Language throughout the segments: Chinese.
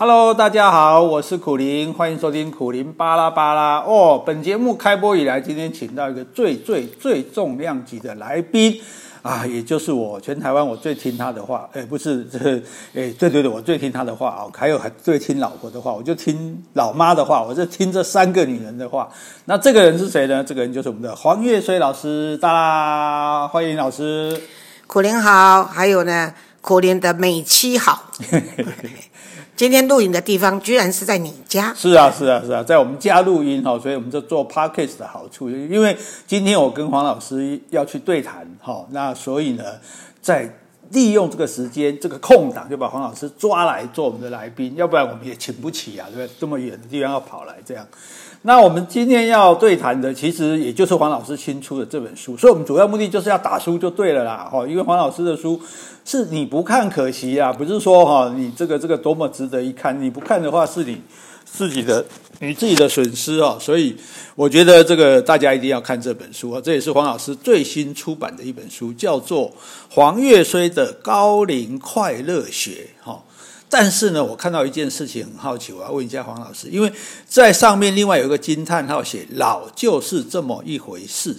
Hello，大家好，我是苦林，欢迎收听苦林巴拉巴拉哦。本节目开播以来，今天请到一个最最最重量级的来宾啊，也就是我全台湾我最听他的话，哎，不是，这哎，对对对，我最听他的话哦，还有还最听老婆的话，我就听老妈的话，我就听这三个女人的话。那这个人是谁呢？这个人就是我们的黄月水老师，大啦欢迎老师。苦林好，还有呢，苦林的美妻好。今天录影的地方居然是在你家？是啊，是啊，是啊，在我们家录音哈，所以我们就做 podcast 的好处，因为今天我跟黄老师要去对谈哈，那所以呢，在利用这个时间这个空档，就把黄老师抓来做我们的来宾，要不然我们也请不起啊，对不对？这么远的地方要跑来这样。那我们今天要对谈的，其实也就是黄老师新出的这本书，所以我们主要目的就是要打书就对了啦，哈，因为黄老师的书是你不看可惜啊，不是说哈你这个这个多么值得一看，你不看的话是你自己的你自己的损失哦，所以我觉得这个大家一定要看这本书啊，这也是黄老师最新出版的一本书，叫做《黄越绥的高龄快乐学》哈。但是呢，我看到一件事情很好奇，我要问一下黄老师，因为在上面另外有一个惊叹号写“老就是这么一回事”。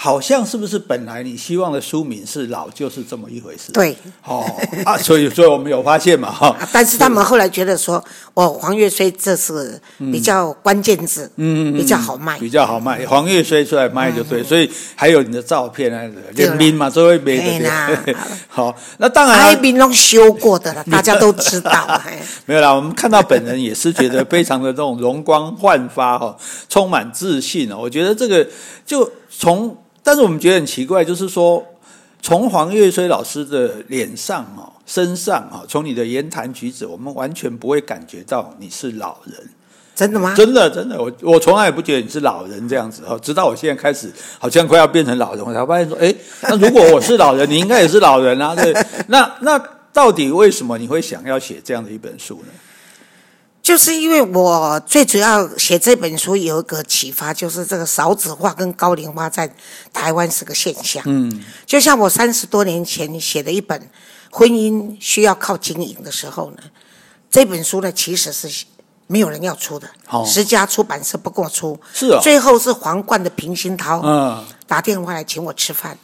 好像是不是本来你希望的书名是老就是这么一回事？对，哦啊，所以所以我们有发现嘛哈。但是他们后来觉得说，哦，黄岳虽这是比较关键字，嗯，比较好卖，比较好卖。黄岳虽出来卖就对，所以还有你的照片啊，联名嘛，作为媒的。好，那当然，海滨都修过的了，大家都知道。没有啦，我们看到本人也是觉得非常的这种容光焕发哈，充满自信哦。我觉得这个就从。但是我们觉得很奇怪，就是说，从黄岳虽老师的脸上啊、身上啊，从你的言谈举止，我们完全不会感觉到你是老人。真的吗？真的，真的，我我从来也不觉得你是老人这样子哦。直到我现在开始，好像快要变成老人，我才发现说，哎，那如果我是老人，你应该也是老人啊。对，那那到底为什么你会想要写这样的一本书呢？就是因为我最主要写这本书有一个启发，就是这个少子化跟高龄化在台湾是个现象。嗯，就像我三十多年前写的一本《婚姻需要靠经营》的时候呢，这本书呢其实是没有人要出的，哦、十家出版社不给我出，是啊、哦，最后是皇冠的平鑫涛嗯。打电话来请我吃饭。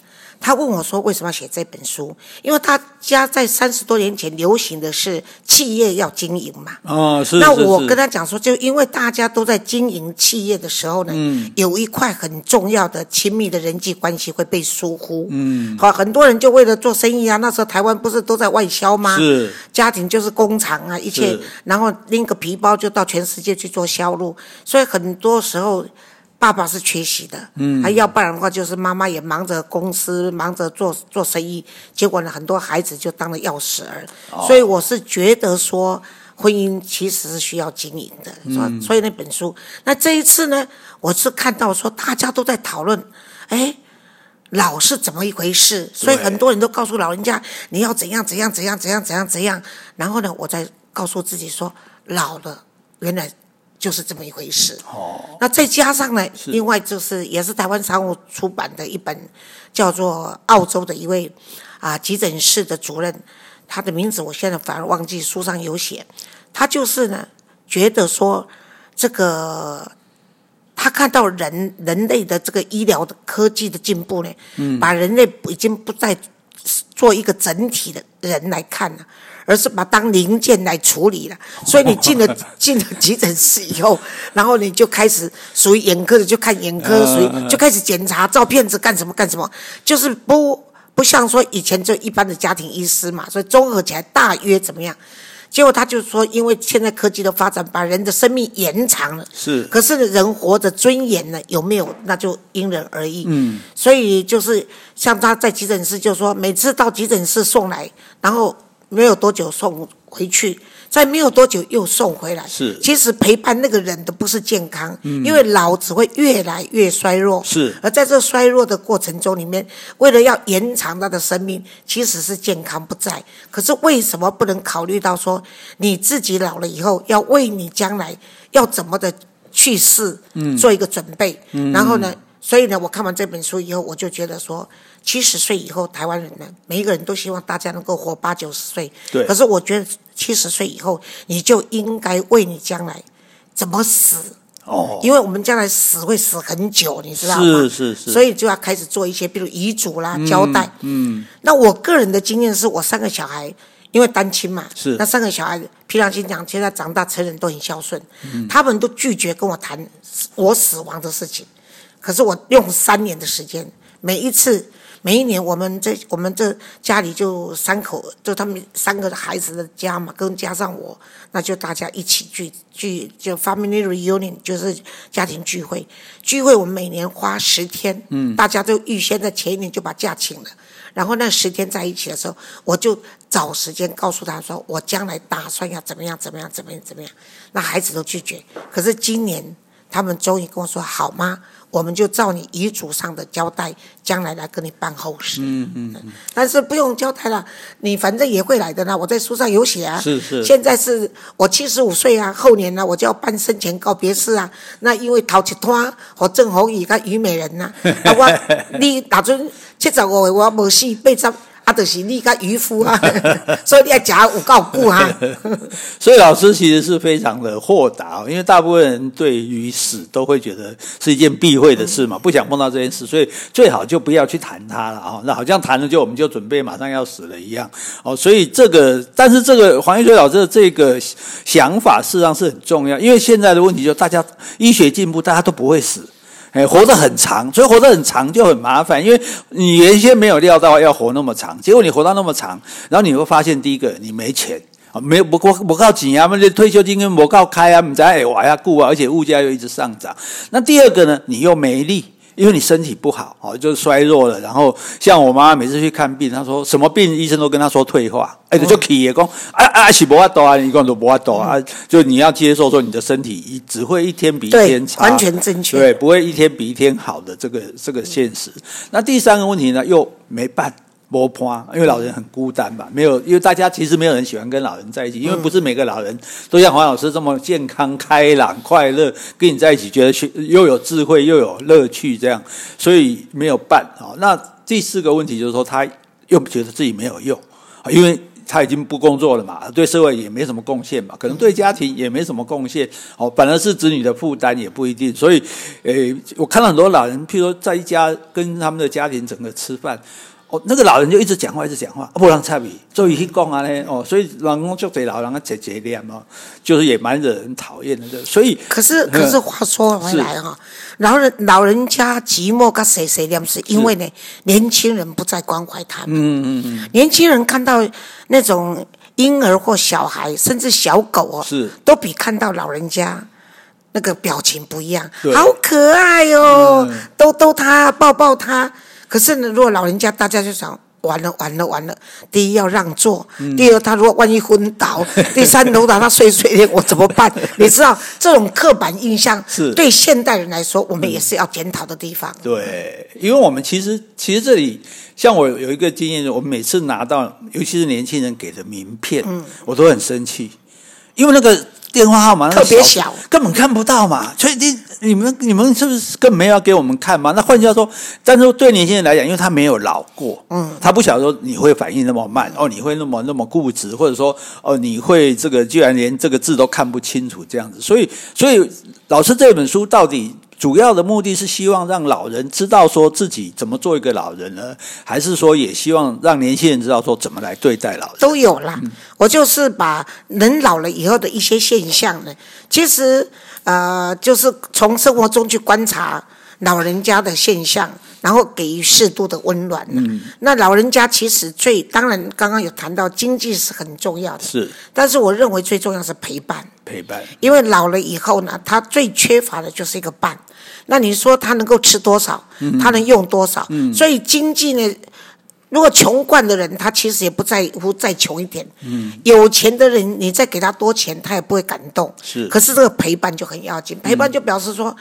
他问我说：“为什么要写这本书？因为他家在三十多年前流行的是企业要经营嘛。哦，是。那我跟他讲说，就因为大家都在经营企业的时候呢，嗯，有一块很重要的亲密的人际关系会被疏忽。嗯，好，很多人就为了做生意啊，那时候台湾不是都在外销吗？是。家庭就是工厂啊，一切，然后拎个皮包就到全世界去做销路，所以很多时候。爸爸是缺席的，嗯，还要不然的话，就是妈妈也忙着公司，忙着做做生意，结果呢，很多孩子就当了钥匙儿。哦、所以我是觉得说，婚姻其实是需要经营的，嗯、所以那本书，那这一次呢，我是看到说大家都在讨论，哎，老是怎么一回事？所以很多人都告诉老人家，你要怎样怎样怎样怎样怎样怎样。然后呢，我再告诉自己说，老了，原来。就是这么一回事。哦，那再加上呢，另外就是也是台湾商务出版的一本，叫做澳洲的一位啊急诊室的主任，他的名字我现在反而忘记，书上有写。他就是呢，觉得说这个他看到人人类的这个医疗的科技的进步呢，嗯，把人类已经不再做一个整体的人来看了。而是把当零件来处理了，所以你进了进了急诊室以后，然后你就开始属于眼科的就看眼科，属于就开始检查照片子干什么干什么，就是不不像说以前就一般的家庭医师嘛，所以综合起来大约怎么样？结果他就说，因为现在科技的发展把人的生命延长了，是，可是人活着尊严呢有没有？那就因人而异。嗯，所以就是像他在急诊室就说，每次到急诊室送来，然后。没有多久送回去，再没有多久又送回来。是，其实陪伴那个人的不是健康，嗯，因为老只会越来越衰弱。是，而在这衰弱的过程中里面，为了要延长他的生命，其实是健康不在。可是为什么不能考虑到说，你自己老了以后，要为你将来要怎么的去世，嗯，做一个准备？嗯，然后呢？所以呢，我看完这本书以后，我就觉得说，七十岁以后，台湾人呢，每一个人都希望大家能够活八九十岁。对。可是我觉得七十岁以后，你就应该为你将来怎么死哦，因为我们将来死会死很久，你知道吗？是是是。所以就要开始做一些，比如遗嘱啦、交代。嗯。嗯，那我个人的经验是我三个小孩，因为单亲嘛，是。那三个小孩，平常心讲，现在长大成人都很孝顺，嗯，他们都拒绝跟我谈我死亡的事情。可是我用三年的时间，每一次每一年，我们这我们这家里就三口，就他们三个孩子的家嘛，跟加上我，那就大家一起聚聚，就 family reunion，就是家庭聚会。聚会我们每年花十天，嗯，大家都预先在前一年就把假请了，然后那十天在一起的时候，我就找时间告诉他说，我将来打算要怎么样怎么样怎么样怎么样。那孩子都拒绝，可是今年他们终于跟我说好吗？我们就照你遗嘱上的交代，将来来跟你办后事。嗯嗯，嗯。但是不用交代了，你反正也会来的呢。我在书上有写啊。是是。现在是我七十五岁啊，后年呢我就要办生前告别式啊。那因为陶吉托和郑弘仪跟虞美人呐、啊，啊我 你打算七十五岁我没死被张。啊，就是你个渔夫啊，所以你要讲有够久啊。所以老师其实是非常的豁达，因为大部分人对于死都会觉得是一件避讳的事嘛，不想碰到这件事，所以最好就不要去谈它了啊。那好像谈了就我们就准备马上要死了一样哦。所以这个，但是这个黄玉水老师的这个想法事实上是很重要，因为现在的问题就大家医学进步，大家都不会死。哎，活得很长，所以活得很长就很麻烦，因为你原先没有料到要活那么长，结果你活到那么长，然后你会发现，第一个你没钱啊，没不不不靠紧啊，那退休金跟不靠开啊，你在哎哇呀顾啊，而且物价又一直上涨。那第二个呢，你又没力。因为你身体不好哦，就是衰弱了。然后像我妈妈每次去看病，她说什么病，医生都跟她说退化。哎，就起也讲啊啊，是不阿多啊，你讲都不阿多啊，就你要接受说你的身体一只会一天比一天差，完全正确，对，不会一天比一天好的这个这个现实。那第三个问题呢，又没办。波坡，因为老人很孤单吧，没有，因为大家其实没有人喜欢跟老人在一起，因为不是每个老人都像黄老师这么健康、开朗、快乐，跟你在一起觉得又有智慧又有乐趣这样，所以没有办啊。那第四个问题就是说，他又觉得自己没有用，因为他已经不工作了嘛，对社会也没什么贡献嘛，可能对家庭也没什么贡献，哦，反而是子女的负担也不一定。所以，诶，我看到很多老人，譬如说在一家跟他们的家庭整个吃饭。哦，那个老人就一直讲话，一直讲话，不让插嘴，所以去讲啊呢，哦，所以老公就对老人啊嘴嘴脸嘛，就是也蛮惹人讨厌的。所以，可是可是话说回来哈，老人老人家寂寞跟谁谁脸，是因为呢，年轻人不再关怀他们。嗯嗯嗯。年轻人看到那种婴儿或小孩，甚至小狗哦，是都比看到老人家那个表情不一样，好可爱哦，嗯、逗逗他，抱抱他。可是呢，如果老人家，大家就想完了，完了，完了。第一要让座，嗯、第二他如果万一昏倒，第三楼打他睡睡，我怎么办？你知道这种刻板印象是对现代人来说，我们也是要检讨的地方。对，因为我们其实其实这里，像我有一个经验，我每次拿到，尤其是年轻人给的名片，嗯、我都很生气，因为那个。电话号码特别小，根本看不到嘛。所以你你们你们是不是根本没有要给我们看吗？那换句话说，但是对年轻人来讲，因为他没有老过，嗯，他不晓得说你会反应那么慢，哦，你会那么那么固执，或者说哦，你会这个居然连这个字都看不清楚这样子。所以，所以老师这本书到底？主要的目的是希望让老人知道说自己怎么做一个老人呢？还是说也希望让年轻人知道说怎么来对待老人？都有啦。嗯、我就是把人老了以后的一些现象呢，其实呃，就是从生活中去观察老人家的现象，然后给予适度的温暖。嗯，那老人家其实最当然刚刚有谈到经济是很重要的，是，但是我认为最重要是陪伴。陪伴，因为老了以后呢，他最缺乏的就是一个伴。那你说他能够吃多少？嗯、他能用多少？嗯、所以经济呢，如果穷惯的人，他其实也不在乎再穷一点。嗯、有钱的人，你再给他多钱，他也不会感动。是，可是这个陪伴就很要紧。陪伴就表示说，嗯、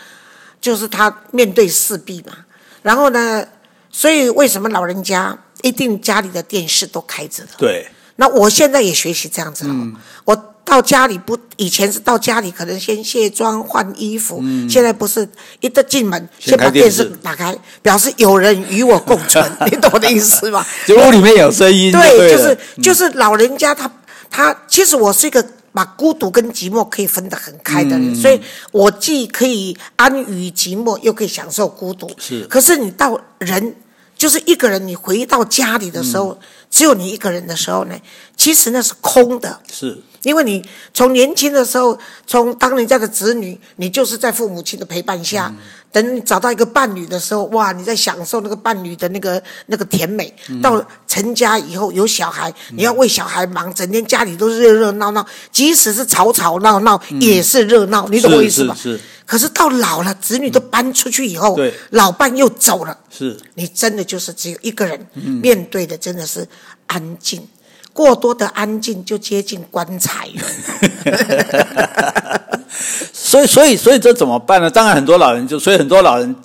就是他面对四壁嘛。然后呢，所以为什么老人家一定家里的电视都开着的？对。那我现在也学习这样子。嗯。我。到家里不，以前是到家里可能先卸妆换衣服，嗯、现在不是一得进门先把电视打开，表示有人与我共存，你懂我的意思吗？就屋里面有声音对，对，就是就是老人家他他其实我是一个把孤独跟寂寞可以分得很开的人，嗯、所以我既可以安于寂寞，又可以享受孤独。是，可是你到人。就是一个人，你回到家里的时候，嗯、只有你一个人的时候呢，其实那是空的。是，因为你从年轻的时候，从当人家的子女，你就是在父母亲的陪伴下，嗯、等你找到一个伴侣的时候，哇，你在享受那个伴侣的那个那个甜美。嗯、到成家以后有小孩，你要为小孩忙，整天家里都是热热闹闹，即使是吵吵闹闹，嗯、也是热闹。你懂我意思吧？是。是是可是到老了，子女都搬出去以后，老伴又走了，是你真的就是只有一个人，嗯、面对的真的是安静，过多的安静就接近棺材了。所以，所以，所以这怎么办呢？当然，很多老人就，所以很多老人，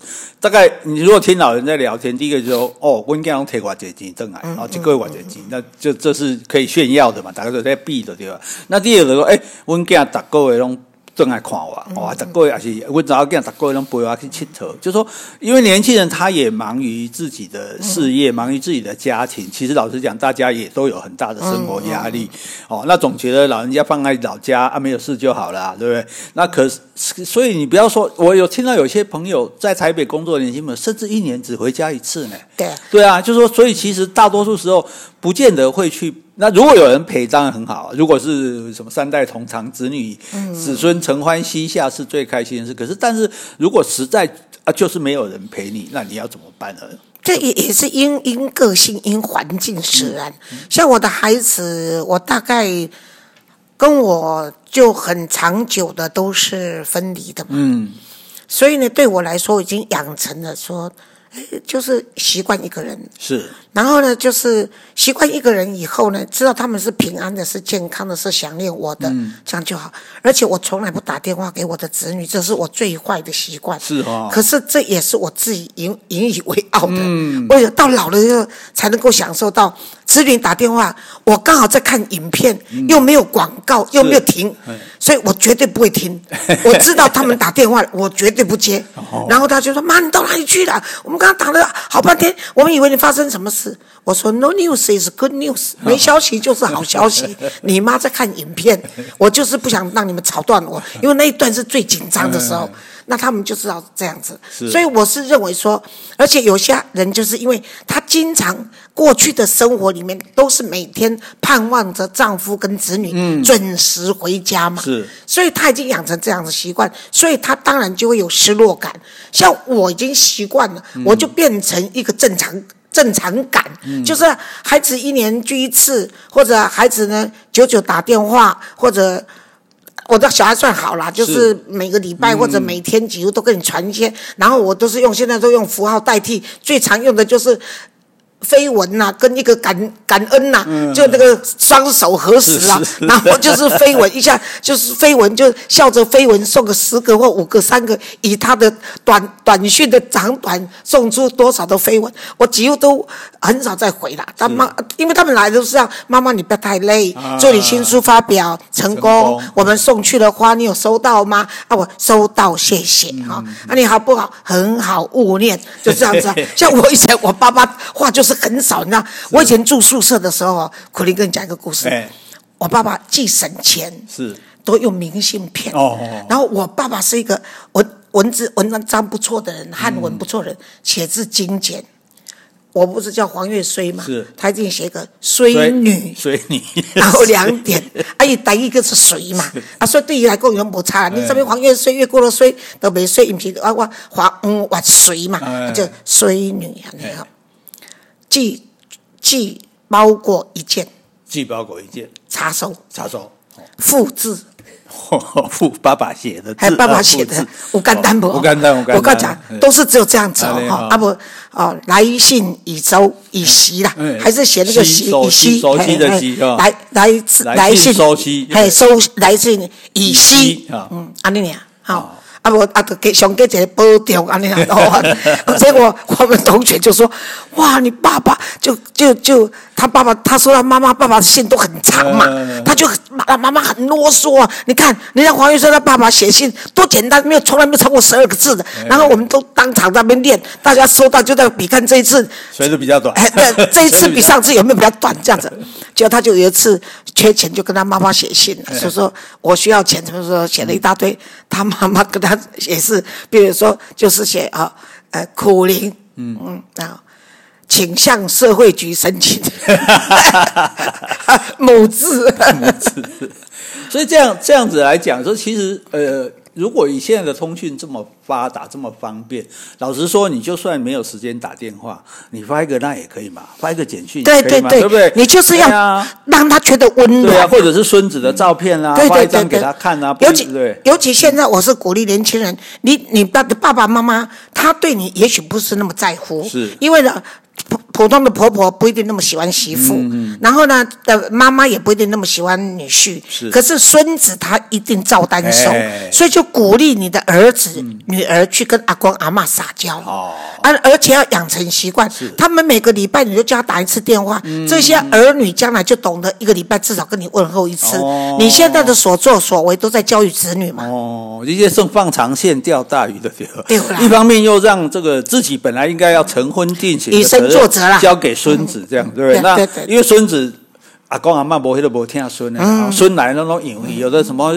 大概你如果听老人在聊天，第一个就说，哦，我应该用铁拐解金正来，然后这个拐解金，那就这是可以炫耀的嘛，大家都在避的对吧？那第二个说，哎，我应该打够的种。正爱看我，哇！逐个月也是我早间，逐个月拢陪我去佚佗。就说，因为年轻人他也忙于自己的事业，忙于自己的家庭。其实老实讲，大家也都有很大的生活压力。哦，那总觉得老人家放在老家啊，没有事就好了，对不对？那可是，所以你不要说，我有听到有些朋友在台北工作的年轻人，甚至一年只回家一次呢。对，对啊，就是说，所以其实大多数时候不见得会去。那如果有人陪，当然很好。如果是什么三代同堂，子女、子孙承欢膝下，是最开心的事。可是，但是如果实在啊，就是没有人陪你，那你要怎么办呢？这也也是因因个性、因环境使然。嗯嗯、像我的孩子，我大概跟我就很长久的都是分离的嘛。嗯。所以呢，对我来说，已经养成了说。就是习惯一个人，是。然后呢，就是习惯一个人以后呢，知道他们是平安的，是健康的，是想念我的，嗯、这样就好。而且我从来不打电话给我的子女，这是我最坏的习惯。是哦。可是这也是我自己引引以为傲的。嗯。我有到老了以后才能够享受到子女打电话，我刚好在看影片，嗯、又没有广告，又没有停，所以我绝对不会听。我知道他们打电话，我绝对不接。哦、然后他就说：“妈，你到哪里去了？我们。”刚刚打了好半天，我们以为你发生什么事。我说 “No news is good news”，没消息就是好消息。你妈在看影片，我就是不想让你们吵断我，因为那一段是最紧张的时候。那他们就知道这样子，所以我是认为说，而且有些人就是因为她经常过去的生活里面都是每天盼望着丈夫跟子女准时回家嘛，是，所以她已经养成这样的习惯，所以她当然就会有失落感。像我已经习惯了，我就变成一个正常正常感，就是孩子一年聚一次，或者孩子呢久久打电话，或者。我的小孩算好了，就是每个礼拜或者每天几乎都跟你传一些，嗯、然后我都是用现在都用符号代替，最常用的就是。飞吻呐、啊，跟一个感感恩呐、啊，嗯、就那个双手合十啊，然后就是飞吻一下，就是飞吻，就笑着飞吻，送个十个或五个、三个，以他的短短讯的长短送出多少的飞吻，我几乎都很少再回了。他妈，因为他们来都是这样，妈妈你不要太累，祝你新书发表成功，我们送去的花你有收到吗？啊，我收到，谢谢哈。嗯、啊，你好不好？很好，勿念，就这样子、啊。像我以前，我爸爸话就是。是很少，你知道，我以前住宿舍的时候，苦苓跟你讲一个故事。我爸爸既省钱，是都用明信片。哦，然后我爸爸是一个文文字文章不错的人，汉文不错的人，写字精简。我不是叫黄月衰嘛？是，他一定写个衰女，衰女，然后两点，哎，第一个是谁嘛？啊，所以对于来讲有没差？你这边黄月衰越过了衰都没衰，不是啊？我黄嗯我衰嘛，就衰女啊，你好。寄寄包裹一件，寄包裹一件，查收。查收，复制，父爸爸写的，还有爸爸写的，我干单不？我干单，我干单。我跟你讲，都是只有这样子哦，啊。不哦，来信以收已悉啦，还是写那个悉已悉，收悉的悉来来来信收悉，还收来信已悉，嗯，阿丽娘好。啊不啊，给想给一个保重安尼啊。结果我们同学就说：“哇，你爸爸就就就他爸爸，他说他妈妈爸爸的信都很长嘛，他就妈妈妈很啰嗦啊。你看人家黄玉生他爸爸写信多简单，没有从来没有超过十二个字的。然后我们都当场在那边念，大家收到就在比看这一次，所以就比较短。对，这一次 比上次有没有比较短？这样子，结果他就有一次缺钱，就跟他妈妈写信，说说我需要钱，怎么说写了一大堆。他妈妈跟他也是，比如说就是写啊，呃，苦灵，嗯嗯，然后请向社会局申请，某字，某字。所以这样这样子来讲，说其实呃。如果以现在的通讯这么发达、这么方便，老实说，你就算没有时间打电话，你发一个那也可以嘛，发一个简讯也可以嘛，对对对，对不对？你就是要让他觉得温暖，对啊，或者是孙子的照片啊，发一张给他看啊，尤其尤其现在，我是鼓励年轻人，你你爸的爸爸妈妈，他对你也许不是那么在乎，是因为呢。普普通的婆婆不一定那么喜欢媳妇，嗯嗯、然后呢，的妈妈也不一定那么喜欢女婿。是，可是孙子他一定照单收，哎、所以就鼓励你的儿子、嗯、女儿去跟阿公阿妈撒娇。哦，而而且要养成习惯，他们每个礼拜你就叫他打一次电话，嗯、这些儿女将来就懂得一个礼拜至少跟你问候一次。哦、你现在的所作所为都在教育子女嘛？哦，一些是放长线钓大鱼的对。对啦一方面又让这个自己本来应该要成婚定亲的。作者啦，交给孙子这样，嗯、对不对？那因为孙子阿公阿妈不会都不听孙的，嗯、孙来那种隐喻，有的什么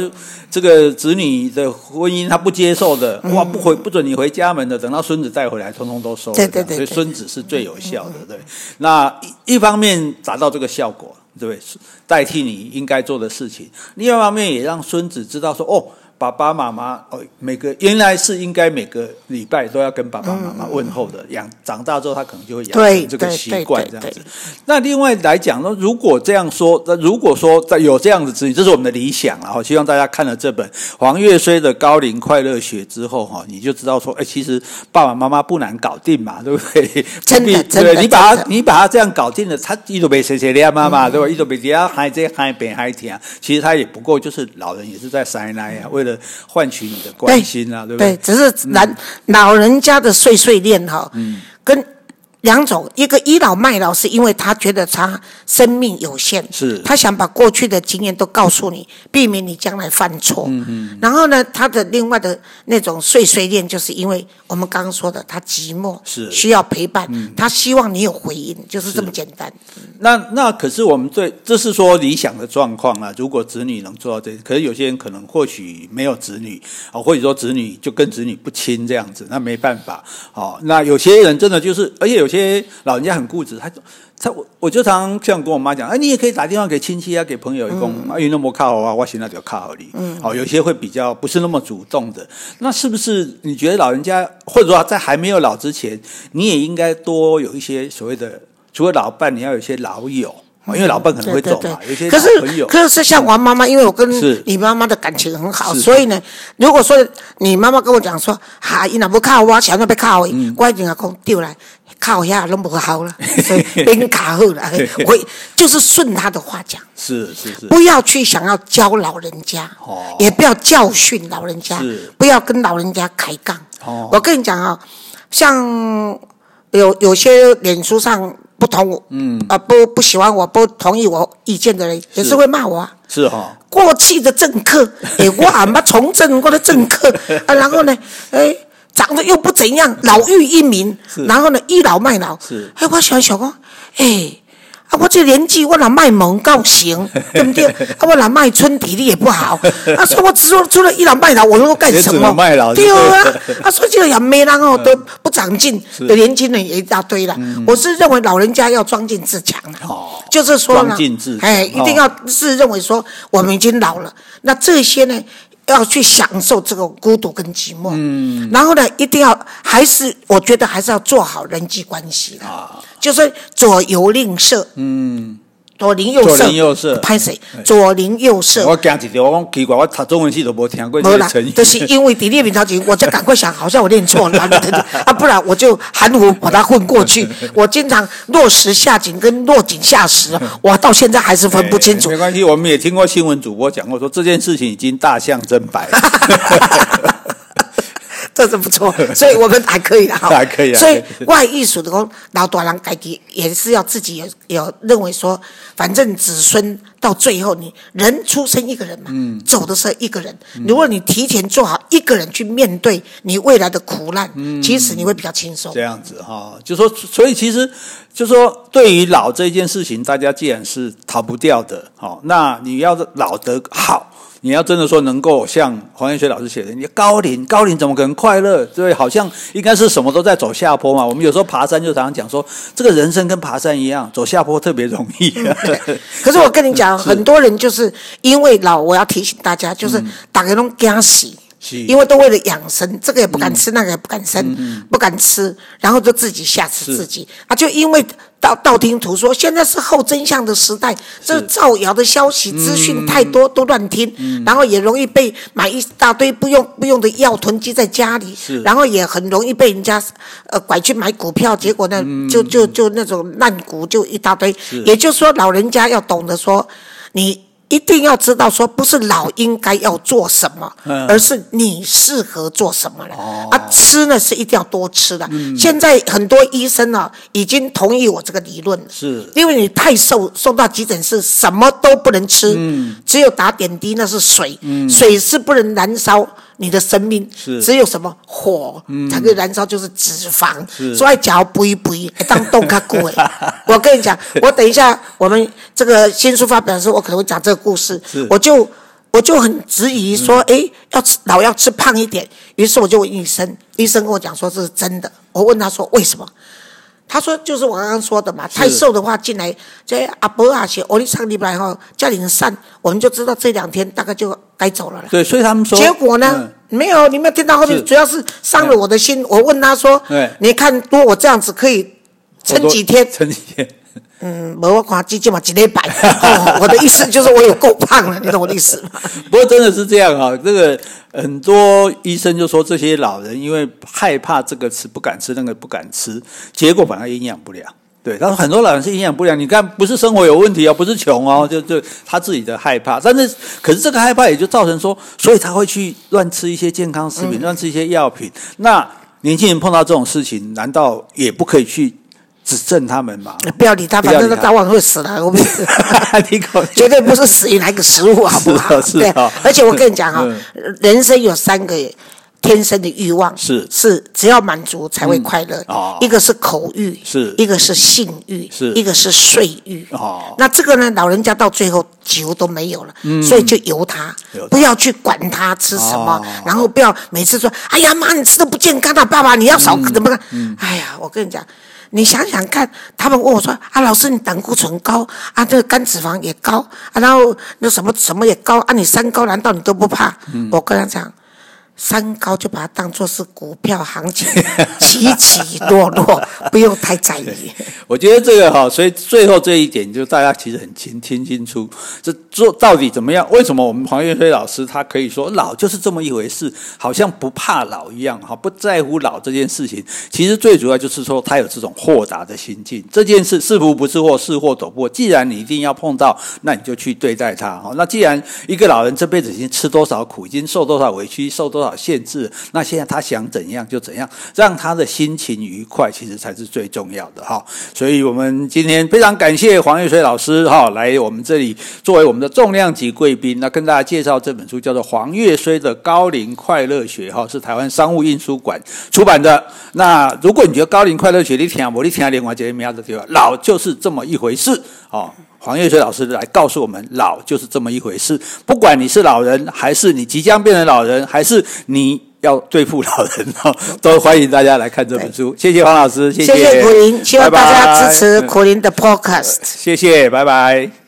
这个子女的婚姻他不接受的，嗯、哇，不回不准你回家门的，等到孙子带回来，通通都收了。对对对，所以孙子是最有效的，对。那一一方面达到这个效果，对不对？代替你应该做的事情，另外一方面也让孙子知道说，哦。爸爸妈妈哦，每个原来是应该每个礼拜都要跟爸爸妈妈问候的。养长大之后，他可能就会养成这个习惯，这样子。那另外来讲呢，如果这样说，那如果说在有这样子子女，这是我们的理想啊。希望大家看了这本黄月虽的《高龄快乐学》之后，哈，你就知道说，哎，其实爸爸妈妈不难搞定嘛，对不对？真的，真的，你把他你把他这样搞定了，他一直被谁谁的妈妈，对吧？一直被底下孩子孩边孩听，其实他也不过就是老人也是在塞奶啊，为了。换取你的关心啊，对，对不对？对，只是老、嗯、老人家的碎碎念哈，嗯，跟。两种，一个倚老卖老，是因为他觉得他生命有限，是他想把过去的经验都告诉你，避免你将来犯错。嗯嗯。然后呢，他的另外的那种碎碎念，就是因为我们刚刚说的，他寂寞，是需要陪伴，嗯、他希望你有回应，就是这么简单。那那可是我们最这是说理想的状况啊。如果子女能做到这，可是有些人可能或许没有子女啊，或者说子女就跟子女不亲这样子，那没办法。好，那有些人真的就是，而且有。有些老人家很固执，他他我我就常常这样跟我妈讲，哎，你也可以打电话给亲戚啊，给朋友一共，啊，因为那么靠啊，我现在就靠你。嗯，好，有些会比较不是那么主动的，那是不是你觉得老人家或者说在还没有老之前，你也应该多有一些所谓的，除了老伴，你要有一些老友。因为老伴可能会走嘛，有些可是可是像王妈妈，因为我跟你妈妈的感情很好，所以呢，如果说你妈妈跟我讲说，哈，伊那不靠我，想要被靠，我一定要讲丢来靠一下都不好了，所以别卡后了，我就是顺他的话讲，是是是，不要去想要教老人家，哦。也不要教训老人家，不要跟老人家开杠。哦。我跟你讲啊，像有有些脸书上。不同我，嗯。啊，不不喜欢我，不同意我意见的人，也是会骂我啊。是哈，过气的政客，哎，我俺妈从政过的政客 啊，然后呢，哎，长得又不怎样，老嫗英明，然后呢，倚老卖老，是，哎，我小公，哎。啊，我这年纪，我哪卖萌高行，对不对？啊，我哪卖春体力也不好。啊，说我除了除了倚老卖老，我能够干什么？卖老对啊。啊，说这个也没人哦，都不长进的年轻人也一大堆了。我是认为老人家要装进自强的，就是说呢，哎，一定要是认为说我们已经老了，那这些呢？要去享受这个孤独跟寂寞，嗯，然后呢，一定要还是我觉得还是要做好人际关系的，啊，就是左右吝啬，嗯。左邻右舍，拍谁？左邻右舍。我讲一条，我讲奇怪，我读中文系都没听过这个成语。就是因为在念名超级，我就赶快想，好像我念错了，啊，不然我就含糊把它混过去。我经常落石下井跟落井下石，我到现在还是分不清楚。没关系，我们也听过新闻主播讲过，说这件事情已经大象真白了。这是不错，所以我们还可以哈，还可以。所以外艺术的工老多人改己也是要自己有有认为说，反正子孙到最后，你人出生一个人嘛，嗯，走的时候一个人。如果你提前做好一个人去面对你未来的苦难，嗯，其实你会比较轻松。这样子哈，就说，所以其实就说，对于老这件事情，大家既然是逃不掉的，好，那你要老得好。你要真的说能够像黄元学老师写的，你高龄高龄怎么可能快乐？对，好像应该是什么都在走下坡嘛。我们有时候爬山就常常讲说，这个人生跟爬山一样，走下坡特别容易。可是我跟你讲，很多人就是因为老，我要提醒大家，就是打开龙惊喜。因为都为了养生，这个也不敢吃，嗯、那个也不敢生，嗯、不敢吃，然后就自己吓死自己啊！就因为道道听途说，现在是后真相的时代，这造谣的消息资讯太多，嗯、都乱听，嗯、然后也容易被买一大堆不用不用的药囤积在家里，然后也很容易被人家呃拐去买股票，结果呢，嗯、就就就那种烂股就一大堆。也就是说，老人家要懂得说你。一定要知道，说不是老应该要做什么，而是你适合做什么了。啊，吃呢是一定要多吃的。现在很多医生呢已经同意我这个理论了，是因为你太瘦，送到急诊室什么都不能吃，只有打点滴，那是水，水是不能燃烧。你的生命是只有什么火才可以燃烧，就是脂肪。所以脚不一不一，当动卡骨哎。我跟你讲，我等一下我们这个新书发表的时候，我可能会讲这个故事。我就我就很质疑说，哎，要吃老要吃胖一点。于是我就问医生，医生跟我讲说这是真的。我问他说为什么？他说就是我刚刚说的嘛，太瘦的话进来，这阿伯啊写欧力上礼拜后叫你散，我们就知道这两天大概就。该走了。对，所以他们说，结果呢？没有，你没有听到后面，主要是伤了我的心。我问他说：“你看，如果我这样子可以撑几天？撑几天？嗯，没我夸，最起码几礼拜。我的意思就是我有够胖了，你懂我的意思吗？不过真的是这样哈，这个很多医生就说这些老人因为害怕这个吃不敢吃，那个不敢吃，结果反而营养不良。对，但是很多老人是营养不良。你看，不是生活有问题哦，不是穷哦，就就他自己的害怕。但是，可是这个害怕也就造成说，所以他会去乱吃一些健康食品，乱吃一些药品。那年轻人碰到这种事情，难道也不可以去指正他们吗？不要理他，反正他早晚会死的。我们 绝对不是死于哪个食物，好不好？是啊。而且我跟你讲哈，人生有三个。天生的欲望是。是，只要满足才会快乐。哦，一个是口欲，是。一个是性欲，是。一个是睡欲。哦，那这个呢，老人家到最后几乎都没有了，所以就由他，不要去管他吃什么，然后不要每次说：“哎呀妈，你吃的不健康啊，爸爸你要少怎么了？”哎呀，我跟你讲，你想想看，他们问我说：“啊，老师你胆固醇高啊，这个肝脂肪也高啊，然后那什么什么也高啊，你三高难道你都不怕？”我跟他讲。三高就把它当作是股票行情，起起落落，不用太在意。我觉得这个哈，所以最后这一点，就大家其实很清听清楚，这做到底怎么样？为什么我们黄岳飞老师他可以说老就是这么一回事，好像不怕老一样哈，不在乎老这件事情。其实最主要就是说他有这种豁达的心境。这件事是福不是祸，是祸躲不过。既然你一定要碰到，那你就去对待它哈。那既然一个老人这辈子已经吃多少苦，已经受多少委屈，受多少。限制，那现在他想怎样就怎样，让他的心情愉快，其实才是最重要的哈。所以，我们今天非常感谢黄岳水老师哈来我们这里作为我们的重量级贵宾，那跟大家介绍这本书叫做《黄岳水的高龄快乐学》哈，是台湾商务印书馆出版的。那如果你觉得高龄快乐学你听我，你听另外这些名字对吧？老就是这么一回事哦。黄月水老师来告诉我们，老就是这么一回事。不管你是老人，还是你即将变成老人，还是你要对付老人，都欢迎大家来看这本书。谢谢黄老师，谢谢，谢谢苦林，希望大家支持苦林的 Podcast。谢谢，拜拜。